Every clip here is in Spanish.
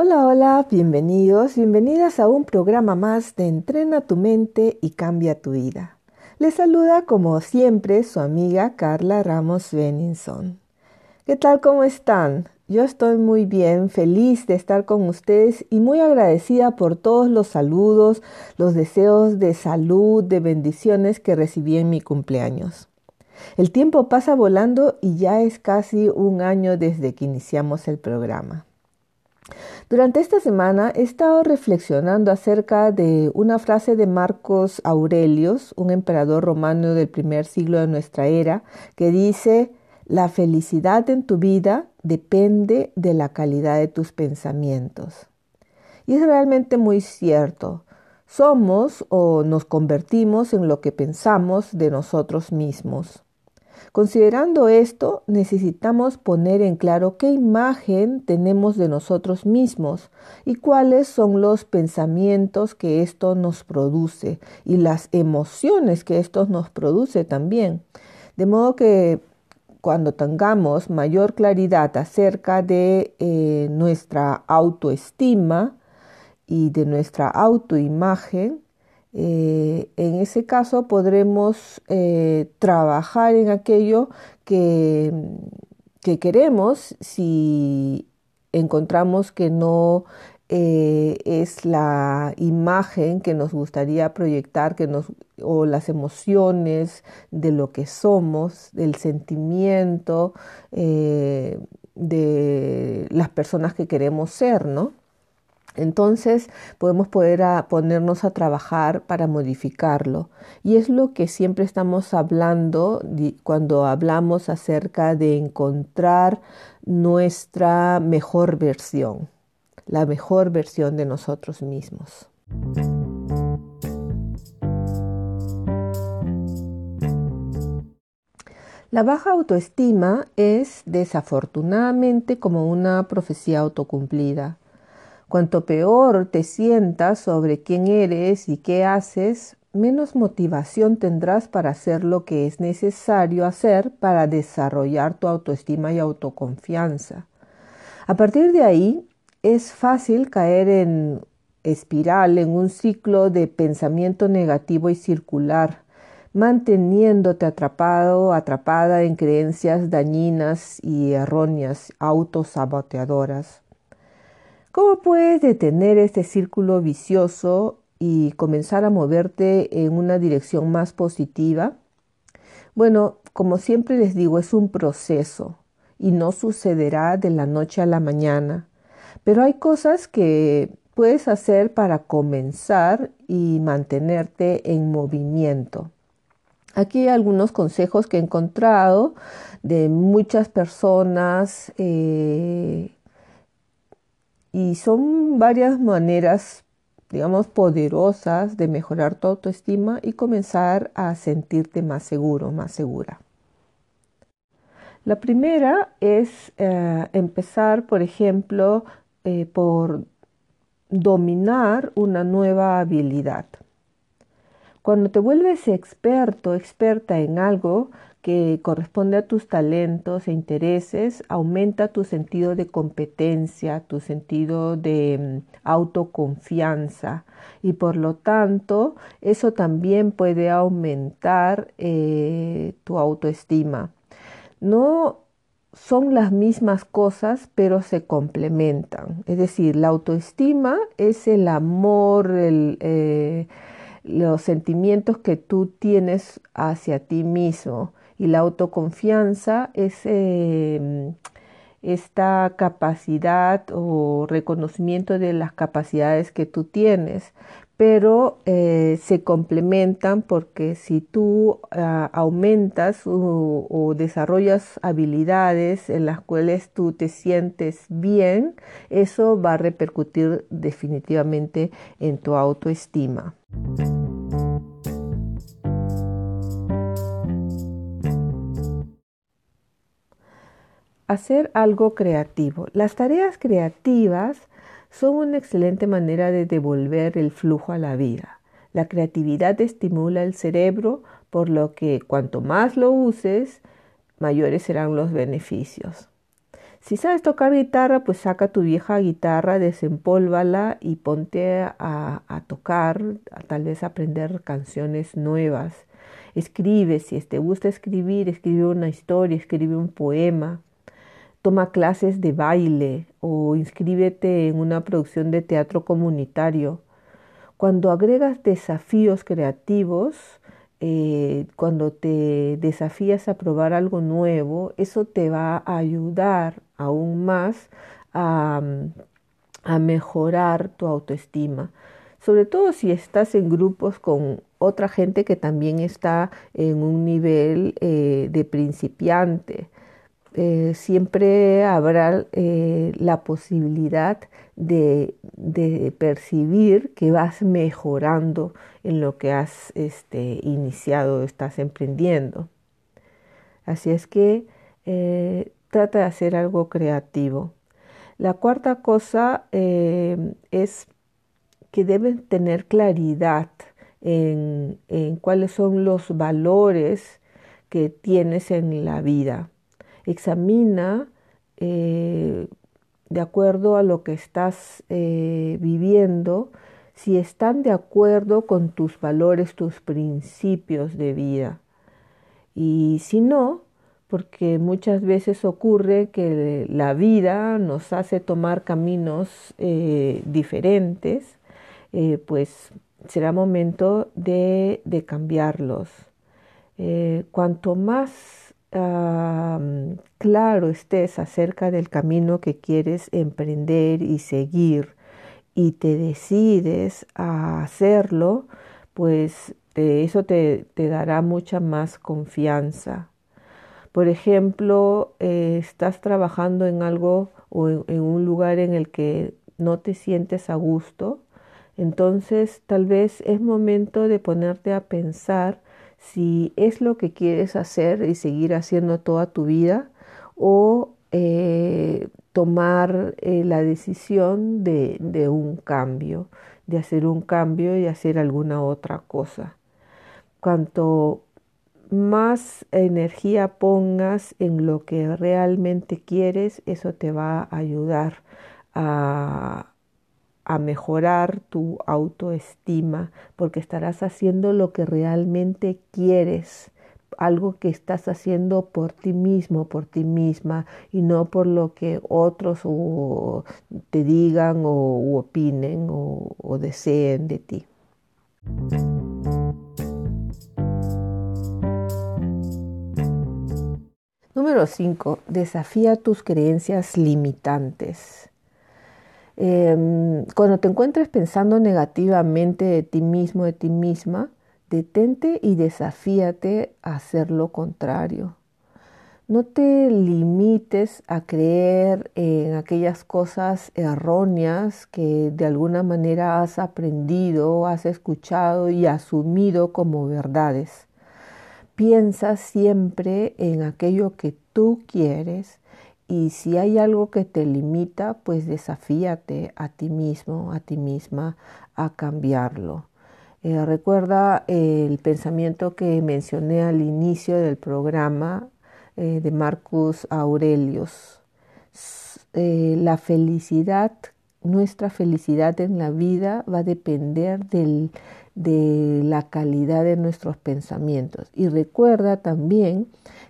Hola, hola, bienvenidos, bienvenidas a un programa más de Entrena tu mente y cambia tu vida. Les saluda como siempre su amiga Carla Ramos Benningson. ¿Qué tal? ¿Cómo están? Yo estoy muy bien, feliz de estar con ustedes y muy agradecida por todos los saludos, los deseos de salud, de bendiciones que recibí en mi cumpleaños. El tiempo pasa volando y ya es casi un año desde que iniciamos el programa. Durante esta semana he estado reflexionando acerca de una frase de Marcos Aurelius, un emperador romano del primer siglo de nuestra era, que dice, la felicidad en tu vida depende de la calidad de tus pensamientos. Y es realmente muy cierto. Somos o nos convertimos en lo que pensamos de nosotros mismos. Considerando esto, necesitamos poner en claro qué imagen tenemos de nosotros mismos y cuáles son los pensamientos que esto nos produce y las emociones que esto nos produce también. De modo que cuando tengamos mayor claridad acerca de eh, nuestra autoestima y de nuestra autoimagen, eh, en ese caso podremos eh, trabajar en aquello que, que, queremos si encontramos que no eh, es la imagen que nos gustaría proyectar que nos, o las emociones de lo que somos, del sentimiento de las personas que queremos ser, ¿no? Entonces podemos poder ponernos a trabajar para modificarlo. Y es lo que siempre estamos hablando cuando hablamos acerca de encontrar nuestra mejor versión, la mejor versión de nosotros mismos. La baja autoestima es desafortunadamente como una profecía autocumplida. Cuanto peor te sientas sobre quién eres y qué haces, menos motivación tendrás para hacer lo que es necesario hacer para desarrollar tu autoestima y autoconfianza. A partir de ahí, es fácil caer en espiral, en un ciclo de pensamiento negativo y circular, manteniéndote atrapado, atrapada en creencias dañinas y erróneas, autosaboteadoras. ¿Cómo puedes detener este círculo vicioso y comenzar a moverte en una dirección más positiva? Bueno, como siempre les digo, es un proceso y no sucederá de la noche a la mañana, pero hay cosas que puedes hacer para comenzar y mantenerte en movimiento. Aquí hay algunos consejos que he encontrado de muchas personas eh, y son varias maneras, digamos, poderosas de mejorar tu autoestima y comenzar a sentirte más seguro, más segura. La primera es eh, empezar, por ejemplo, eh, por dominar una nueva habilidad. Cuando te vuelves experto, experta en algo, que corresponde a tus talentos e intereses, aumenta tu sentido de competencia, tu sentido de mm, autoconfianza y por lo tanto eso también puede aumentar eh, tu autoestima. No son las mismas cosas, pero se complementan. Es decir, la autoestima es el amor, eh, los sentimientos que tú tienes hacia ti mismo y la autoconfianza es em, esta capacidad o reconocimiento de las capacidades que tú tienes, pero eh, se complementan porque si tú ah, aumentas o, desarrollas habilidades en las cuales tú te sientes bien, eso va a repercutir definitivamente en tu autoestima. Hacer algo creativo. Las tareas creativas son una excelente manera de devolver el flujo a la vida. La creatividad estimula el cerebro, por lo que cuanto más lo uses, mayores serán los beneficios. Si sabes tocar guitarra, pues saca tu vieja guitarra, desempólvala y ponte a, tocar, tal vez aprender canciones nuevas. Escribe, si te gusta escribir, escribe una historia, escribe un poema toma clases de baile o inscríbete en una producción de teatro comunitario. Cuando agregas desafíos creativos, eh, cuando te desafías a probar algo nuevo, eso te va a ayudar aún más a, mejorar tu autoestima. Sobre todo si estás en grupos con otra gente que también está en un nivel eh, de principiante. Eh, siempre habrá eh, la posibilidad de, percibir que vas mejorando en lo que has este, iniciado, estás emprendiendo. Así es que eh, trata de hacer algo creativo. La cuarta cosa es que debes tener claridad en cuáles son los valores que tienes en la vida examina eh, de acuerdo a lo que estás eh, viviendo, si están de acuerdo con tus valores, tus principios de vida. Y si no, porque muchas veces ocurre que la vida nos hace tomar caminos eh, diferentes, pues será momento de, de cambiarlos. cuanto más claro estés acerca del camino que quieres emprender y seguir y te decides a hacerlo, pues eso te, dará mucha más confianza. Por ejemplo, eh, estás trabajando en algo o en un lugar en el que no te sientes a gusto, entonces tal vez es momento de ponerte a pensar si es lo que quieres hacer y seguir haciendo toda tu vida o eh, tomar eh, la decisión de, de, un cambio, de hacer un cambio y hacer alguna otra cosa. Cuanto más energía pongas en lo que realmente quieres, eso te va a ayudar a, a mejorar tu autoestima porque estarás haciendo lo que realmente quieres, algo que estás haciendo por ti mismo, por ti misma y no por lo que otros te digan o opinen o, o deseen de ti. Número 5. Desafía tus creencias limitantes. Em, cuando te encuentres pensando negativamente de ti mismo, de ti misma, detente y desafíate a hacer lo contrario. No te limites a creer en aquellas cosas erróneas que de alguna manera has aprendido, has escuchado y asumido como verdades. Piensa siempre en aquello que tú quieres y si hay algo que te limita, pues desafíate a ti mismo, a ti misma, a cambiarlo. Eh, recuerda el pensamiento que mencioné al inicio del programa eh, de Marcus Aurelius. Eh, la felicidad, nuestra felicidad en la vida va a depender del, de la calidad de nuestros pensamientos. Y recuerda también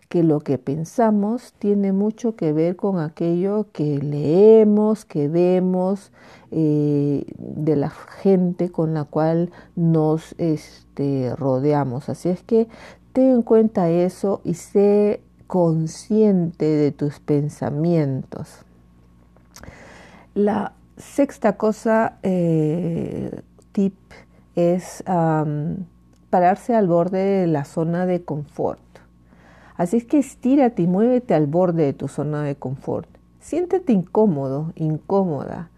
que lo que pensamos tiene mucho que ver con aquello que leemos, que vemos, eh, de la gente con la cual nos este, rodeamos. Así es que ten en cuenta eso y sé consciente de tus pensamientos. La sexta cosa, eh, tip, es pararse al borde de la zona de confort. Así es que estírate y muévete al borde de tu zona de confort. Siéntete incómodo, incómoda.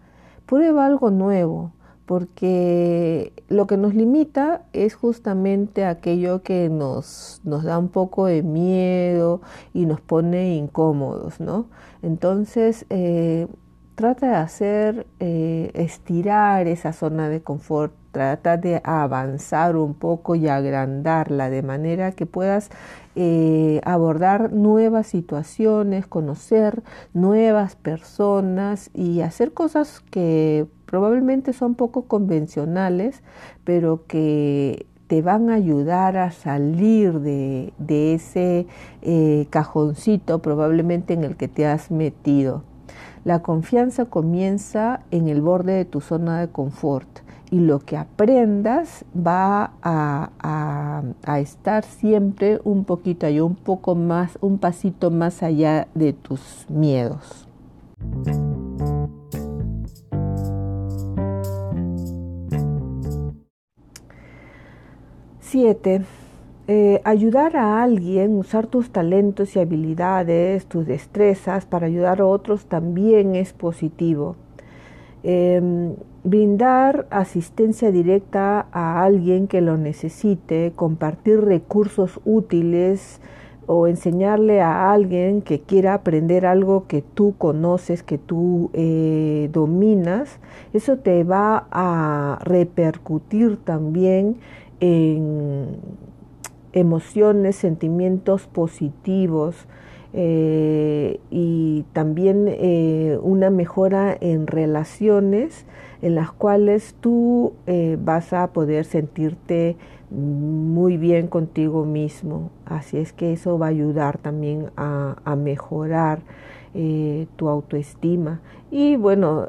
Prueba algo nuevo, porque lo que nos limita es justamente aquello que nos, nos da un poco de miedo y nos pone incómodos, ¿no? Entonces, eh, trata de hacer, eh, estirar esa zona de confort, trata de avanzar un poco y agrandarla de manera que puedas eh, abordar nuevas situaciones, conocer nuevas personas y hacer cosas que probablemente son poco convencionales, pero que te van a ayudar a salir de, ese eh, cajoncito probablemente en el que te has metido. La confianza comienza en el borde de tu zona de confort y lo que aprendas va a, estar siempre un poquito allá, un poco más, un pasito más allá de tus miedos. 7. Eh, ayudar a alguien, usar tus talentos y habilidades, tus destrezas para ayudar a otros también es positivo. Em, brindar asistencia directa a alguien que lo necesite, compartir recursos útiles o enseñarle a alguien que quiera aprender algo que tú conoces, que tú eh, dominas, eso te va a repercutir también en emociones, sentimientos positivos eh, y también eh, una mejora en relaciones en las cuales tú eh, vas a poder sentirte muy bien contigo mismo. Así es que eso va a ayudar también a, mejorar tu autoestima. Y bueno,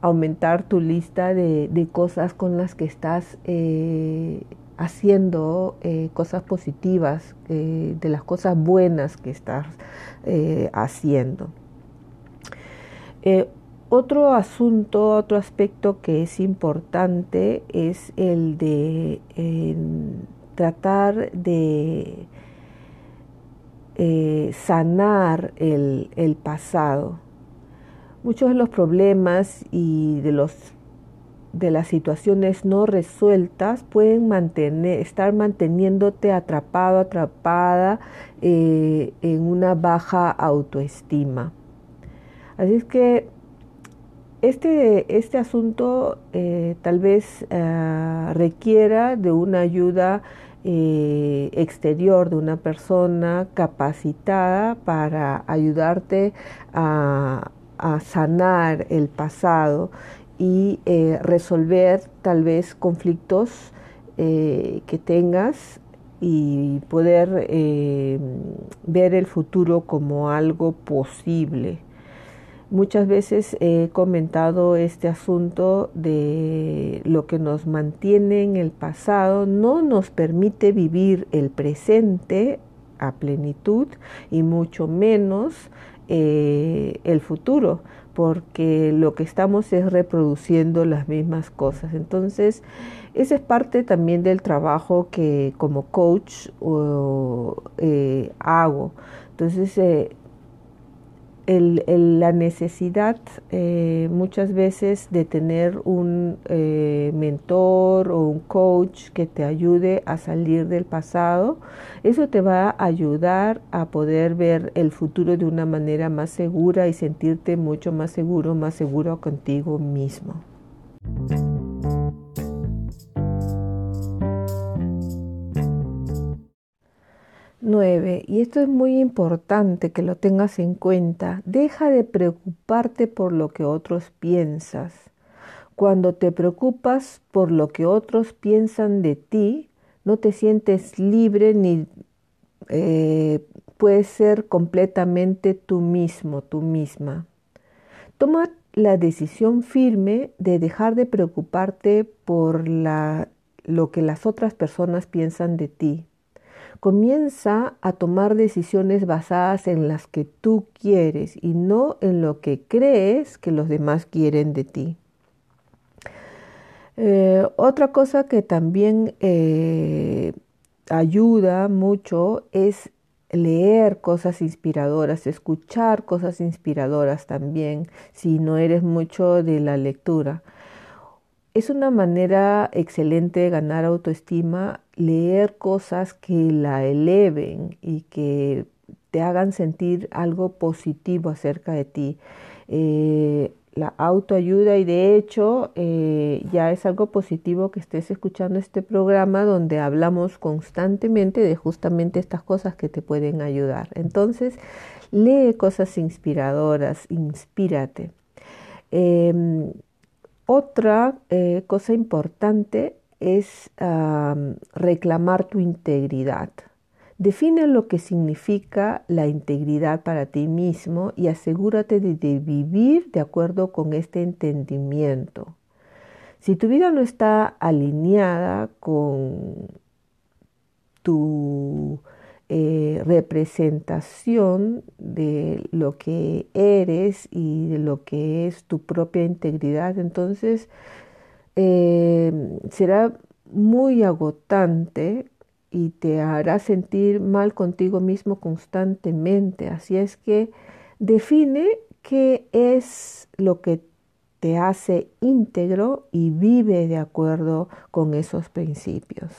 aumentar tu lista de, cosas con las que estás haciendo eh, cosas positivas, eh, de las cosas buenas que estás haciendo. otro asunto, otro aspecto que es importante es el de tratar de sanar el pasado Muchos de los problemas y de, los, de las situaciones no resueltas pueden mantener, estar manteniéndote atrapado, atrapada eh, en una baja autoestima. Así es que este, este asunto eh, tal vez eh, requiera de una ayuda exterior de una persona capacitada para ayudarte a sanar el pasado y eh, resolver tal vez conflictos eh, que tengas y poder eh, ver el futuro como algo posible. Muchas veces he comentado este asunto de lo que nos mantiene en el pasado, no nos permite vivir el presente a plenitud y mucho menos el futuro, porque lo que estamos es reproduciendo las mismas cosas. Entonces, esa es parte también del trabajo que como coach eh, hago. Entonces, eh, el, la necesidad eh, muchas veces de tener un eh, mentor o un coach que te ayude a salir del pasado, eso te va a ayudar a poder ver el futuro de una manera más segura y sentirte mucho más seguro, más seguro contigo mismo. 9. Y esto es muy importante que lo tengas en cuenta. Deja de preocuparte por lo que otros piensas. Cuando te preocupas por lo que otros piensan de ti, no te sientes libre ni eh, puedes ser completamente tú mismo, tú misma. Toma la decisión firme de dejar de preocuparte por lo que las otras personas piensan de ti Comienza a tomar decisiones basadas en las que tú quieres y no en lo que crees que los demás quieren de ti. Eh, otra cosa que también eh, ayuda mucho es leer cosas inspiradoras, escuchar cosas inspiradoras también, si no eres mucho de la lectura. Es una manera excelente de ganar autoestima leer cosas que la eleven y que te hagan sentir algo positivo acerca de ti. Eh, la autoayuda y de hecho eh, ya es algo positivo que estés escuchando este programa donde hablamos constantemente de justamente estas cosas que te pueden ayudar. Entonces, lee cosas inspiradoras, inspírate. Em, otra eh, cosa importante es reclamar tu integridad. Define lo que significa la integridad para ti mismo y asegúrate de, vivir de acuerdo con este entendimiento. Si tu vida no está alineada con tu eh, representación de lo que eres y de lo que es tu propia integridad, entonces eh, será muy agotante y te hará sentir mal contigo mismo constantemente. Así es que define qué es lo que te hace íntegro y vive de acuerdo con esos principios.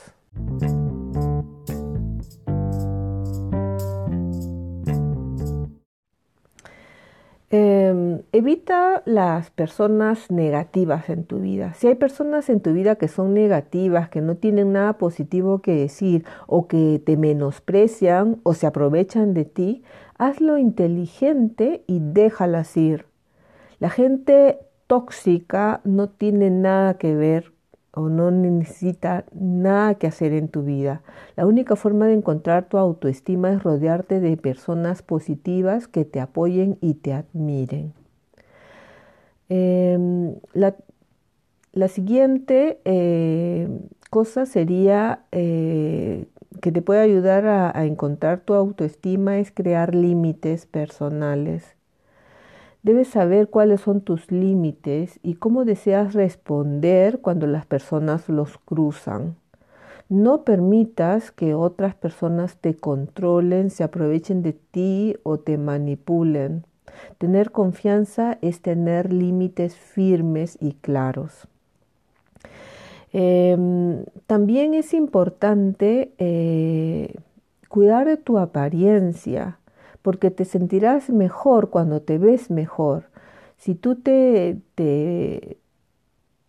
Em, evita las personas negativas en tu vida. Si hay personas en tu vida que son negativas, que no tienen nada positivo que decir o que te menosprecian o se aprovechan de ti, hazlo inteligente y déjalas ir. La gente tóxica no tiene nada que ver o no necesita nada que hacer en tu vida. La única forma de encontrar tu autoestima es rodearte de personas positivas que te apoyen y te admiren. Em, la, siguiente eh, cosa sería eh, que te puede ayudar a encontrar tu autoestima es crear límites personales. Debes saber cuáles son tus límites y cómo deseas responder cuando las personas los cruzan. No permitas que otras personas te controlen, se aprovechen de ti o te manipulen. Tener confianza es tener límites firmes y claros. Em, también es importante eh, cuidar de tu apariencia porque te sentirás mejor cuando te ves mejor. Si tú te, te,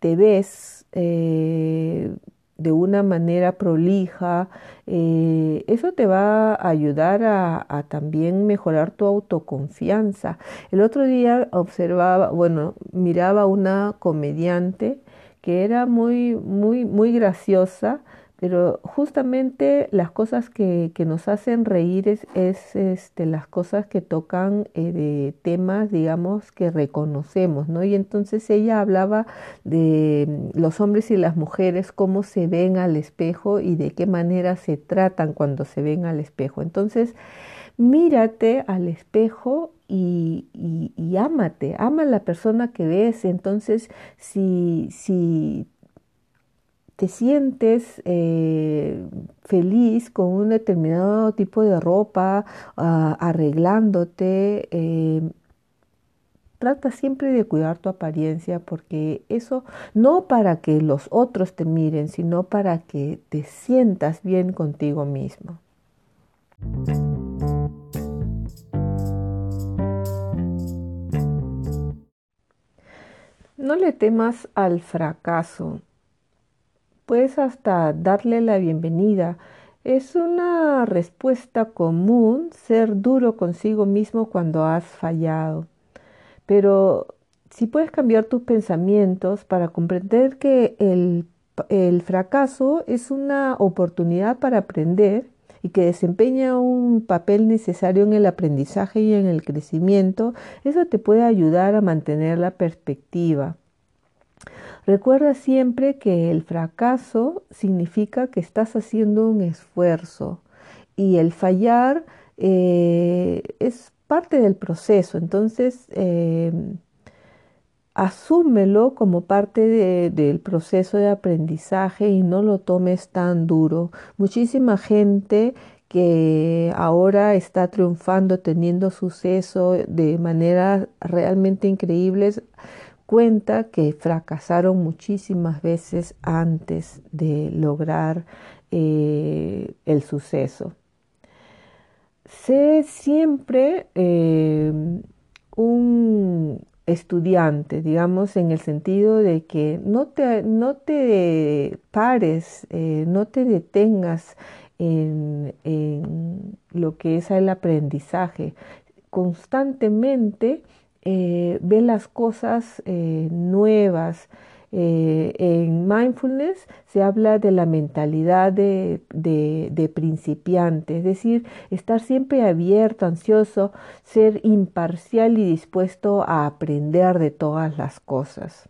ves eh, de una manera prolija, eh, eso te va a ayudar a, a, también mejorar tu autoconfianza. El otro día observaba, bueno, miraba una comediante que era muy, muy, muy graciosa pero justamente las cosas que, nos hacen reír es, este, las cosas que tocan eh, de temas, digamos, que reconocemos, ¿no? Y entonces ella hablaba de mm, los hombres y las mujeres, cómo se ven al espejo y de qué manera se tratan cuando se ven al espejo. Entonces, mírate al espejo y, y, y ámate, ama a la persona que ves. Entonces, si, si te sientes eh, feliz con un determinado tipo de ropa, ah, arreglándote, eh, trata siempre de cuidar tu apariencia porque eso no para que los otros te miren, sino para que te sientas bien contigo mismo. No le temas al fracaso. Puedes hasta darle la bienvenida. Es una respuesta común ser duro consigo mismo cuando has fallado. Pero si puedes cambiar tus pensamientos para comprender que el, el fracaso es una oportunidad para aprender y que desempeña un papel necesario en el aprendizaje y en el crecimiento, eso te puede ayudar a mantener la perspectiva. Recuerda siempre que el fracaso significa que estás haciendo un esfuerzo y el fallar eh, es parte del proceso. Entonces, eh, asúmelo como parte del proceso de aprendizaje y no lo tomes tan duro. Muchísima gente que ahora está triunfando, teniendo suceso de maneras realmente increíbles, cuenta que fracasaron muchísimas veces antes de lograr eh, el suceso. Sé siempre eh, un estudiante, digamos, en el sentido de que no te, no te pares, eh, no te detengas en, lo que es el aprendizaje. Constantemente eh, ve las cosas eh, nuevas. Eh, en mindfulness se habla de la mentalidad de, de, principiante, es decir, estar siempre abierto, ansioso, ser imparcial y dispuesto a aprender de todas las cosas.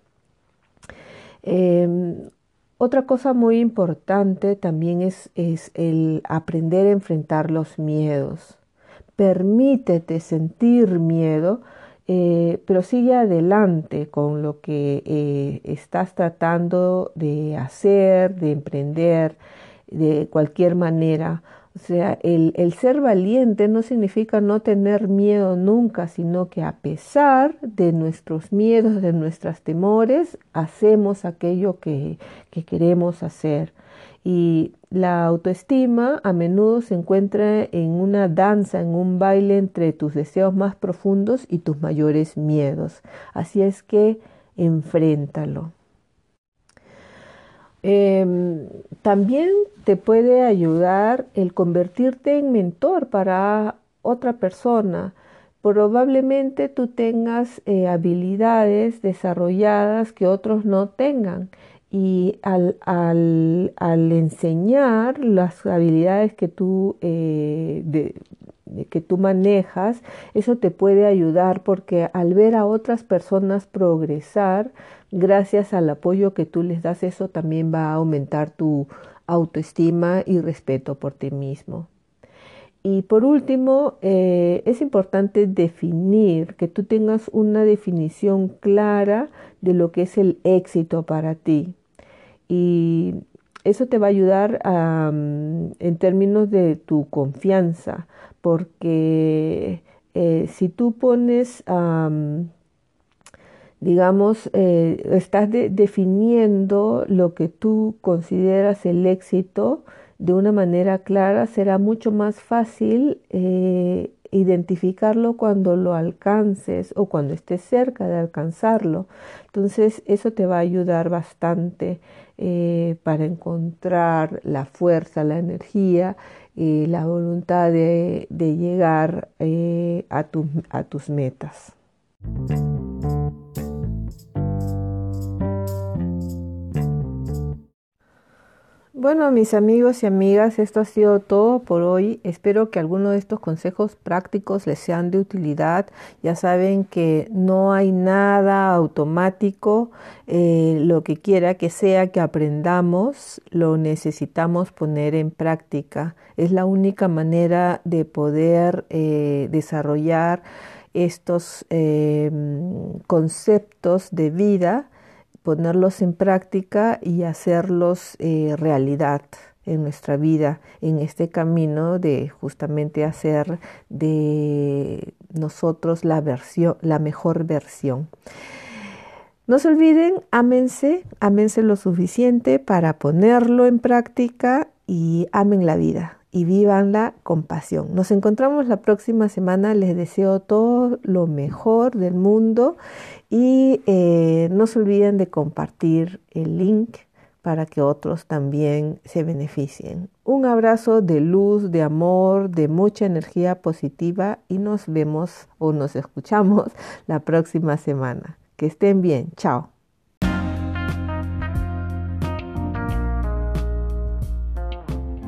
Em, otra cosa muy importante también es, es el aprender a enfrentar los miedos. Permítete sentir miedo, eh, pero sigue adelante con lo que eh, estás tratando de hacer, de emprender de cualquier manera. O sea, el, ser valiente no significa no tener miedo nunca, sino que a pesar de nuestros miedos, de nuestros temores, hacemos aquello que, que queremos hacer. Y la autoestima a menudo se encuentra en una danza, en un baile entre tus deseos más profundos y tus mayores miedos. Así es que enfréntalo. Em, también te puede ayudar el convertirte en mentor para otra persona. Probablemente tú tengas eh, habilidades desarrolladas que otros no tengan y al, enseñar las habilidades que tú, eh, que tú manejas, eso te puede ayudar porque al ver a otras personas progresar, gracias al apoyo que tú les das, eso también va a aumentar tu autoestima y respeto por ti mismo. Y por último, eh, es importante definir, que tú tengas una definición clara de lo que es el éxito para ti. Y eso te va a ayudar mm, en términos de tu confianza, porque eh, si tú pones digamos, eh, estás definiendo lo que tú consideras el éxito de una manera clara, será mucho más fácil eh, identificarlo cuando lo alcances o cuando estés cerca de alcanzarlo. Entonces, eso te va a ayudar bastante eh, para encontrar la fuerza, la energía, y la voluntad de, llegar a, a tus metas. Bueno, mis amigos y amigas, esto ha sido todo por hoy. Espero que alguno de estos consejos prácticos les sean de utilidad. Ya saben que no hay nada automático. Eh, lo que quiera que sea que aprendamos, lo necesitamos poner en práctica. Es la única manera de poder eh, desarrollar estos eh, conceptos de vida ponerlos en práctica y hacerlos eh, realidad en nuestra vida, en este camino de justamente hacer de nosotros la versión, la mejor versión. No se olviden, ámense, ámense lo suficiente para ponerlo en práctica y amen la vida y vivanla con pasión. Nos encontramos la próxima semana. Les deseo todo lo mejor del mundo y eh, no se olviden de compartir el link para que otros también se beneficien. Un abrazo de luz, de amor, de mucha energía positiva y nos vemos o nos escuchamos la próxima semana. Que estén bien. Chao.